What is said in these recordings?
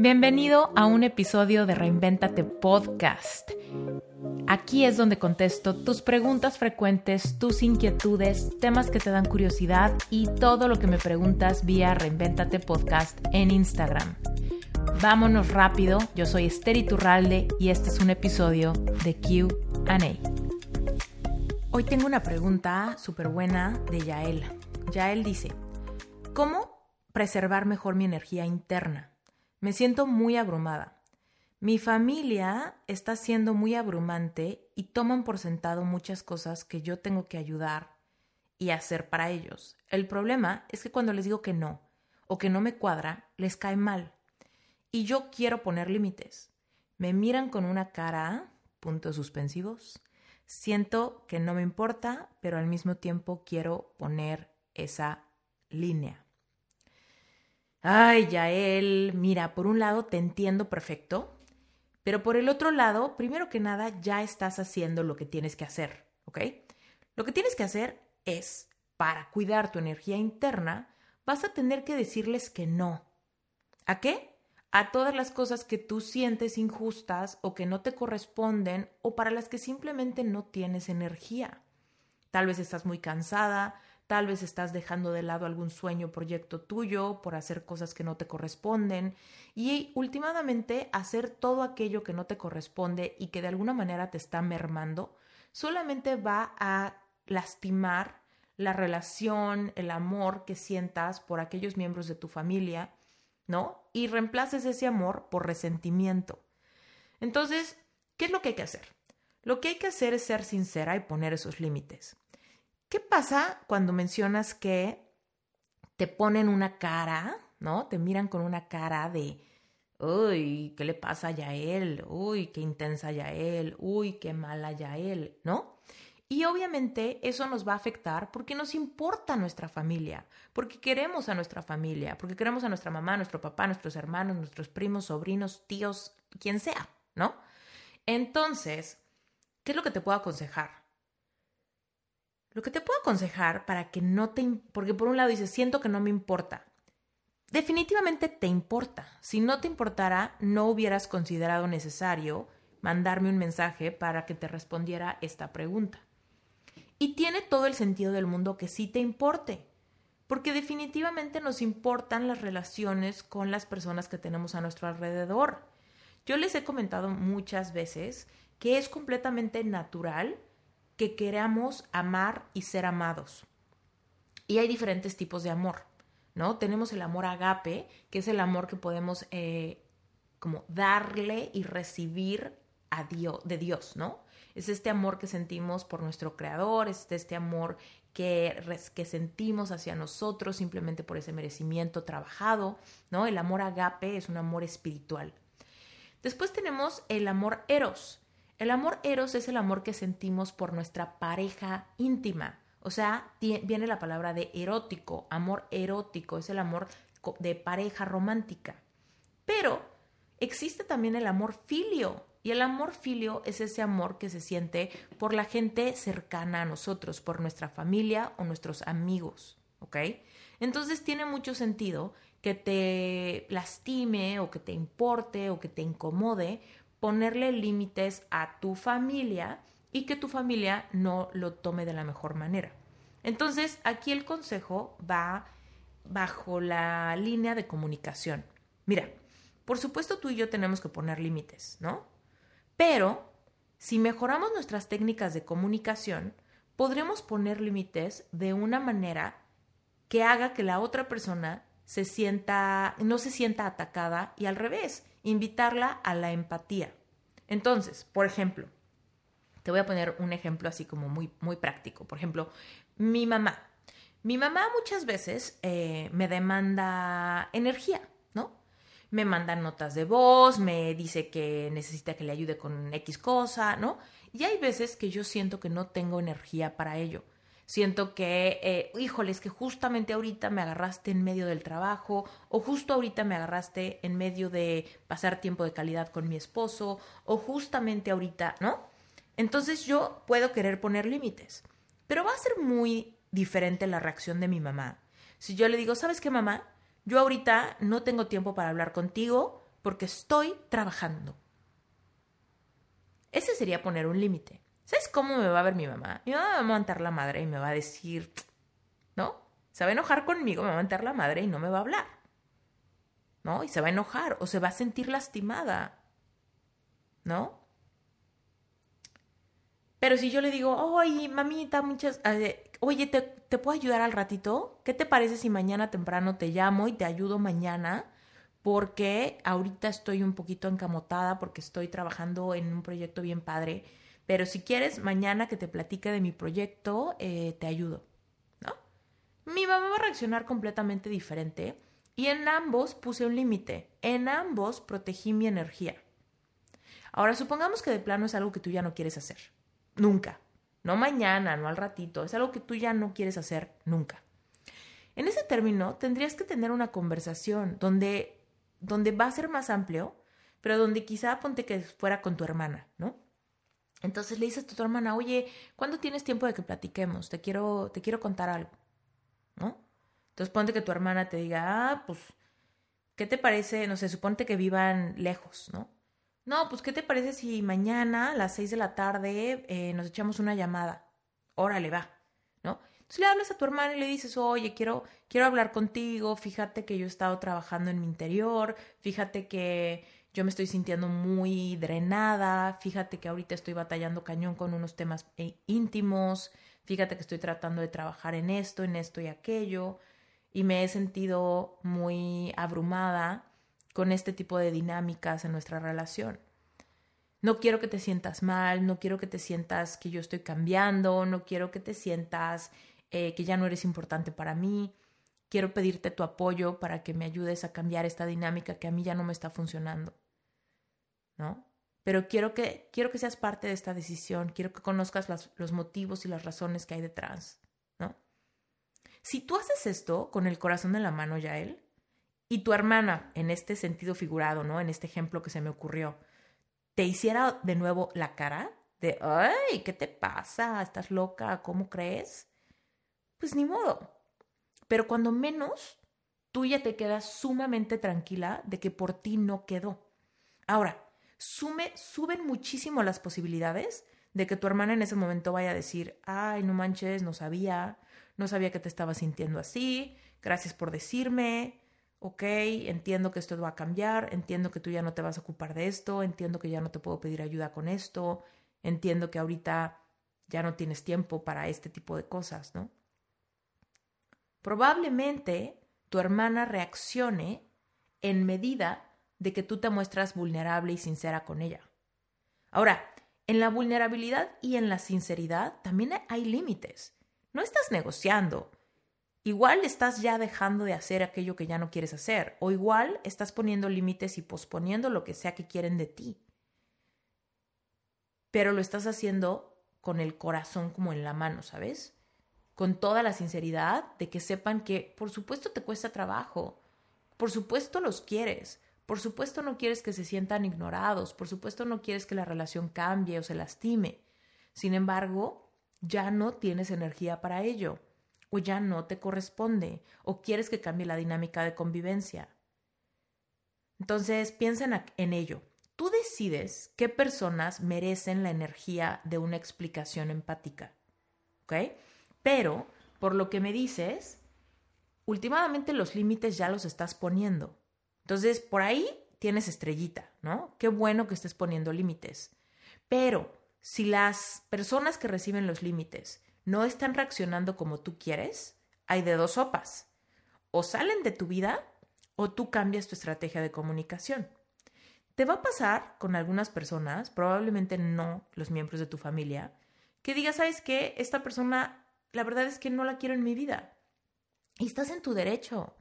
Bienvenido a un episodio de Reinventate Podcast. Aquí es donde contesto tus preguntas frecuentes, tus inquietudes, temas que te dan curiosidad y todo lo que me preguntas vía Reinventate Podcast en Instagram. Vámonos rápido, yo soy Esther Iturralde y este es un episodio de QA. Hoy tengo una pregunta súper buena de Yael. Yael dice, ¿cómo preservar mejor mi energía interna? Me siento muy abrumada. Mi familia está siendo muy abrumante y toman por sentado muchas cosas que yo tengo que ayudar y hacer para ellos. El problema es que cuando les digo que no o que no me cuadra, les cae mal. Y yo quiero poner límites. Me miran con una cara, puntos suspensivos. Siento que no me importa, pero al mismo tiempo quiero poner esa línea. Ay, Yael, mira, por un lado te entiendo perfecto, pero por el otro lado, primero que nada, ya estás haciendo lo que tienes que hacer, ¿ok? Lo que tienes que hacer es, para cuidar tu energía interna, vas a tener que decirles que no. ¿A qué? A todas las cosas que tú sientes injustas o que no te corresponden o para las que simplemente no tienes energía. Tal vez estás muy cansada, Tal vez estás dejando de lado algún sueño o proyecto tuyo por hacer cosas que no te corresponden y últimamente hacer todo aquello que no te corresponde y que de alguna manera te está mermando, solamente va a lastimar la relación, el amor que sientas por aquellos miembros de tu familia, ¿no? Y reemplaces ese amor por resentimiento. Entonces, ¿qué es lo que hay que hacer? Lo que hay que hacer es ser sincera y poner esos límites. ¿Qué pasa cuando mencionas que te ponen una cara, ¿no? Te miran con una cara de, uy, ¿qué le pasa a Yael? Uy, qué intensa Yael, uy, qué mala Yael, ¿no? Y obviamente eso nos va a afectar porque nos importa nuestra familia, porque queremos a nuestra familia, porque queremos a nuestra mamá, nuestro papá, nuestros hermanos, nuestros primos, sobrinos, tíos, quien sea, ¿no? Entonces, ¿qué es lo que te puedo aconsejar? Lo que te puedo aconsejar para que no te... Porque por un lado dices, siento que no me importa. Definitivamente te importa. Si no te importara, no hubieras considerado necesario mandarme un mensaje para que te respondiera esta pregunta. Y tiene todo el sentido del mundo que sí te importe, porque definitivamente nos importan las relaciones con las personas que tenemos a nuestro alrededor. Yo les he comentado muchas veces que es completamente natural que queramos amar y ser amados. Y hay diferentes tipos de amor, ¿no? Tenemos el amor agape, que es el amor que podemos eh, como darle y recibir a Dios, de Dios, ¿no? Es este amor que sentimos por nuestro Creador, es este amor que, que sentimos hacia nosotros simplemente por ese merecimiento trabajado, ¿no? El amor agape es un amor espiritual. Después tenemos el amor eros, el amor eros es el amor que sentimos por nuestra pareja íntima. O sea, viene la palabra de erótico, amor erótico, es el amor de pareja romántica. Pero existe también el amor filio. Y el amor filio es ese amor que se siente por la gente cercana a nosotros, por nuestra familia o nuestros amigos. ¿Ok? Entonces tiene mucho sentido que te lastime o que te importe o que te incomode ponerle límites a tu familia y que tu familia no lo tome de la mejor manera. Entonces, aquí el consejo va bajo la línea de comunicación. Mira, por supuesto tú y yo tenemos que poner límites, ¿no? Pero si mejoramos nuestras técnicas de comunicación, podremos poner límites de una manera que haga que la otra persona se sienta, no se sienta atacada y al revés, invitarla a la empatía. Entonces, por ejemplo, te voy a poner un ejemplo así como muy, muy práctico. Por ejemplo, mi mamá. Mi mamá muchas veces eh, me demanda energía, ¿no? Me manda notas de voz, me dice que necesita que le ayude con X cosa, ¿no? Y hay veces que yo siento que no tengo energía para ello. Siento que, eh, híjoles, que justamente ahorita me agarraste en medio del trabajo o justo ahorita me agarraste en medio de pasar tiempo de calidad con mi esposo o justamente ahorita, ¿no? Entonces yo puedo querer poner límites, pero va a ser muy diferente la reacción de mi mamá. Si yo le digo, ¿sabes qué, mamá? Yo ahorita no tengo tiempo para hablar contigo porque estoy trabajando. Ese sería poner un límite. ¿Sabes cómo me va a ver mi mamá? Mi mamá me va a montar la madre y me va a decir, ¿no? Se va a enojar conmigo, me va a montar la madre y no me va a hablar. ¿No? Y se va a enojar o se va a sentir lastimada. ¿No? Pero si yo le digo, oye, mamita, muchas, oye, ¿te, ¿te puedo ayudar al ratito? ¿Qué te parece si mañana temprano te llamo y te ayudo mañana? Porque ahorita estoy un poquito encamotada porque estoy trabajando en un proyecto bien padre. Pero si quieres, mañana que te platique de mi proyecto, eh, te ayudo. ¿No? Mi mamá va a reaccionar completamente diferente. Y en ambos puse un límite. En ambos protegí mi energía. Ahora, supongamos que de plano es algo que tú ya no quieres hacer Nunca. No mañana, no al ratito. Es algo que tú ya no quieres hacer nunca. En ese término, tendrías que tener una conversación donde, donde va a ser más amplio, pero donde quizá ponte que fuera con tu hermana, ¿no? Entonces le dices a tu hermana, oye, ¿cuándo tienes tiempo de que platiquemos? Te quiero, te quiero contar algo, ¿no? Entonces ponte que tu hermana te diga, ah, pues, ¿qué te parece? No sé, suponte que vivan lejos, ¿no? No, pues ¿qué te parece si mañana a las seis de la tarde eh, nos echamos una llamada? Órale, va, ¿no? Entonces le hablas a tu hermana y le dices, oye, quiero, quiero hablar contigo, fíjate que yo he estado trabajando en mi interior, fíjate que yo me estoy sintiendo muy drenada, fíjate que ahorita estoy batallando cañón con unos temas eh, íntimos, fíjate que estoy tratando de trabajar en esto, en esto y aquello, y me he sentido muy abrumada con este tipo de dinámicas en nuestra relación. No quiero que te sientas mal, no quiero que te sientas que yo estoy cambiando, no quiero que te sientas eh, que ya no eres importante para mí. Quiero pedirte tu apoyo para que me ayudes a cambiar esta dinámica que a mí ya no me está funcionando. ¿No? Pero quiero que, quiero que seas parte de esta decisión, quiero que conozcas los motivos y las razones que hay detrás. ¿No? Si tú haces esto con el corazón en la mano, Yael, y tu hermana, en este sentido figurado, ¿no? En este ejemplo que se me ocurrió, te hiciera de nuevo la cara de, ay, ¿qué te pasa? ¿Estás loca? ¿Cómo crees? Pues ni modo. Pero cuando menos, tú ya te quedas sumamente tranquila de que por ti no quedó. Ahora, sume, suben muchísimo las posibilidades de que tu hermana en ese momento vaya a decir, ay, no manches, no sabía, no sabía que te estaba sintiendo así, gracias por decirme, ok, entiendo que esto va a cambiar, entiendo que tú ya no te vas a ocupar de esto, entiendo que ya no te puedo pedir ayuda con esto, entiendo que ahorita ya no tienes tiempo para este tipo de cosas, ¿no? Probablemente tu hermana reaccione en medida de que tú te muestras vulnerable y sincera con ella. Ahora, en la vulnerabilidad y en la sinceridad también hay límites. No estás negociando, Igual estás ya dejando de hacer aquello que ya no quieres hacer, o igual estás poniendo límites y posponiendo lo que sea que quieren de ti. Pero lo estás haciendo con el corazón como en la mano, ¿sabes? Con toda la sinceridad de que sepan que por supuesto te cuesta trabajo, por supuesto los quieres, por supuesto no quieres que se sientan ignorados, por supuesto no quieres que la relación cambie o se lastime. Sin embargo, ya no tienes energía para ello o ya no te corresponde o quieres que cambie la dinámica de convivencia. Entonces piensa en, ello. Tú decides qué personas merecen la energía de una explicación empática. ¿Ok? Pero, por lo que me dices, últimamente los límites ya los estás poniendo. Entonces, por ahí tienes estrellita, ¿no? Qué bueno que estés poniendo límites. Pero, si las personas que reciben los límites no están reaccionando como tú quieres, hay de dos sopas. O salen de tu vida o tú cambias tu estrategia de comunicación. Te va a pasar con algunas personas, probablemente no los miembros de tu familia, que digas, ¿sabes qué? Esta persona, la verdad es que no la quiero en mi vida. Y estás en tu derecho.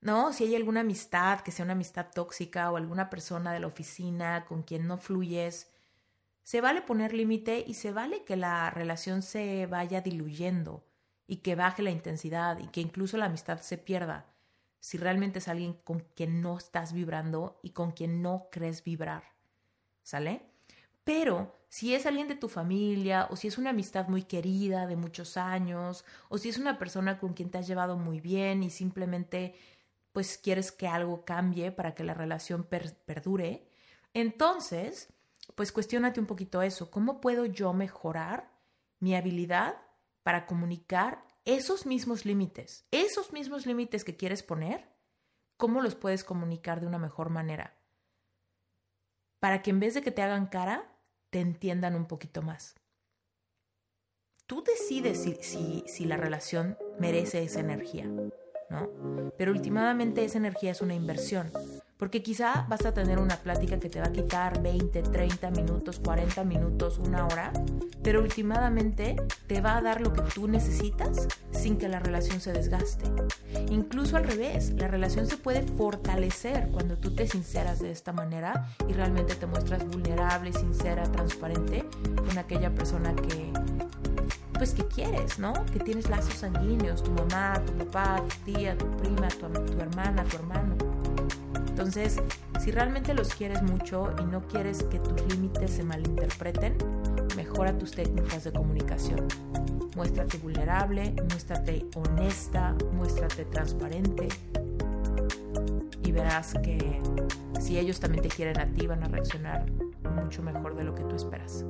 ¿No? Si hay alguna amistad, que sea una amistad tóxica o alguna persona de la oficina con quien no fluyes, se vale poner límite y se vale que la relación se vaya diluyendo y que baje la intensidad y que incluso la amistad se pierda si realmente es alguien con quien no estás vibrando y con quien no crees vibrar. ¿Sale? Pero si es alguien de tu familia o si es una amistad muy querida de muchos años o si es una persona con quien te has llevado muy bien y simplemente pues quieres que algo cambie para que la relación perdure, entonces, pues cuestionate un poquito eso. ¿Cómo puedo yo mejorar mi habilidad para comunicar esos mismos límites? Esos mismos límites que quieres poner, ¿cómo los puedes comunicar de una mejor manera? Para que en vez de que te hagan cara, te entiendan un poquito más. Tú decides si, si, la relación merece esa energía, Pero últimamente esa energía es una inversión. Porque quizá vas a tener una plática que te va a quitar 20, 30 minutos, 40 minutos, una hora, pero últimamente te va a dar lo que tú necesitas sin que la relación se desgaste. Incluso al revés, la relación se puede fortalecer cuando tú te sinceras de esta manera y realmente te muestras vulnerable, sincera, transparente con aquella persona que pues que quieres, ¿no? Que tienes lazos sanguíneos, tu mamá, tu papá, tu tía, tu prima, tu, tu hermana, tu hermano. Entonces, si realmente los quieres mucho y no quieres que tus límites se malinterpreten, mejora tus técnicas de comunicación. Muéstrate vulnerable, muéstrate honesta, muéstrate transparente y verás que si ellos también te quieren a ti van a reaccionar mucho mejor de lo que tú esperas.